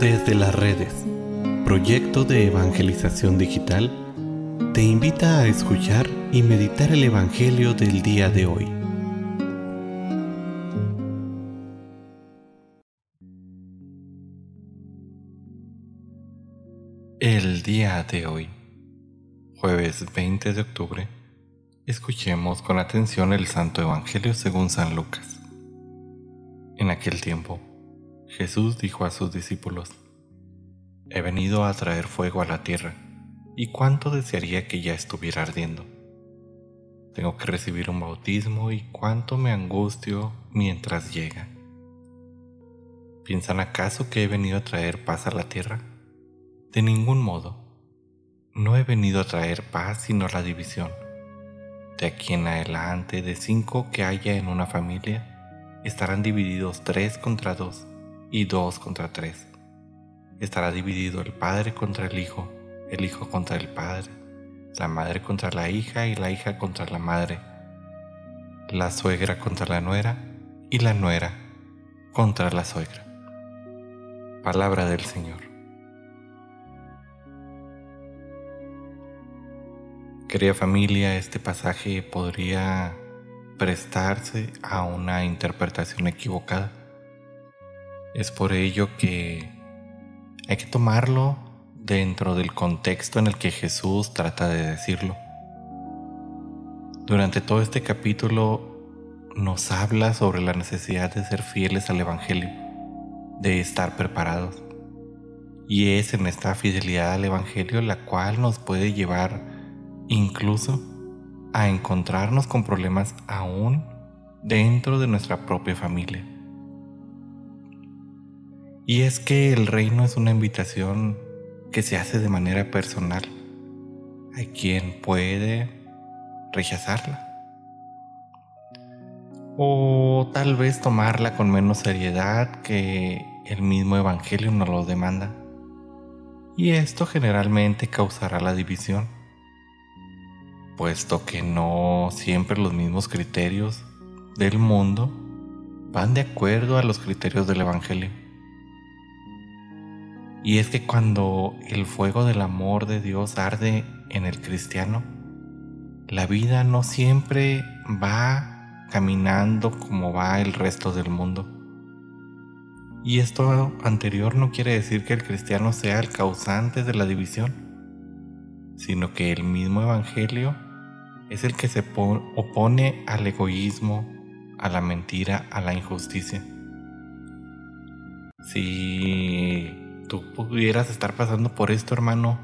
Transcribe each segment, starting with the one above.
Desde las redes, proyecto de evangelización digital, te invita a escuchar y meditar el Evangelio del día de hoy. El día de hoy, jueves 20 de octubre, escuchemos con atención el Santo Evangelio según San Lucas. En aquel tiempo, Jesús dijo a sus discípulos, He venido a traer fuego a la tierra, y cuánto desearía que ya estuviera ardiendo. Tengo que recibir un bautismo y cuánto me angustio mientras llega. ¿Piensan acaso que he venido a traer paz a la tierra? De ningún modo. No he venido a traer paz sino la división. De aquí en adelante, de cinco que haya en una familia, estarán divididos tres contra dos y dos contra tres. Estará dividido el padre contra el hijo, el hijo contra el padre, la madre contra la hija y la hija contra la madre, la suegra contra la nuera y la nuera contra la suegra. Palabra del Señor. Querida familia, este pasaje podría prestarse a una interpretación equivocada. Es por ello que hay que tomarlo dentro del contexto en el que Jesús trata de decirlo. Durante todo este capítulo nos habla sobre la necesidad de ser fieles al Evangelio, de estar preparados. Y es en esta fidelidad al Evangelio la cual nos puede llevar incluso a encontrarnos con problemas aún dentro de nuestra propia familia. Y es que el reino es una invitación que se hace de manera personal. Hay quien puede rechazarla. O tal vez tomarla con menos seriedad que el mismo Evangelio nos lo demanda. Y esto generalmente causará la división puesto que no siempre los mismos criterios del mundo van de acuerdo a los criterios del Evangelio. Y es que cuando el fuego del amor de Dios arde en el cristiano, la vida no siempre va caminando como va el resto del mundo. Y esto anterior no quiere decir que el cristiano sea el causante de la división, sino que el mismo Evangelio es el que se opone al egoísmo, a la mentira, a la injusticia. Si tú pudieras estar pasando por esto, hermano,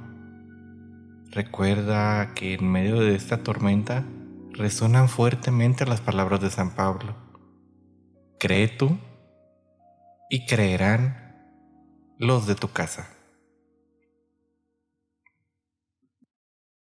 recuerda que en medio de esta tormenta resuenan fuertemente las palabras de San Pablo. Cree tú y creerán los de tu casa.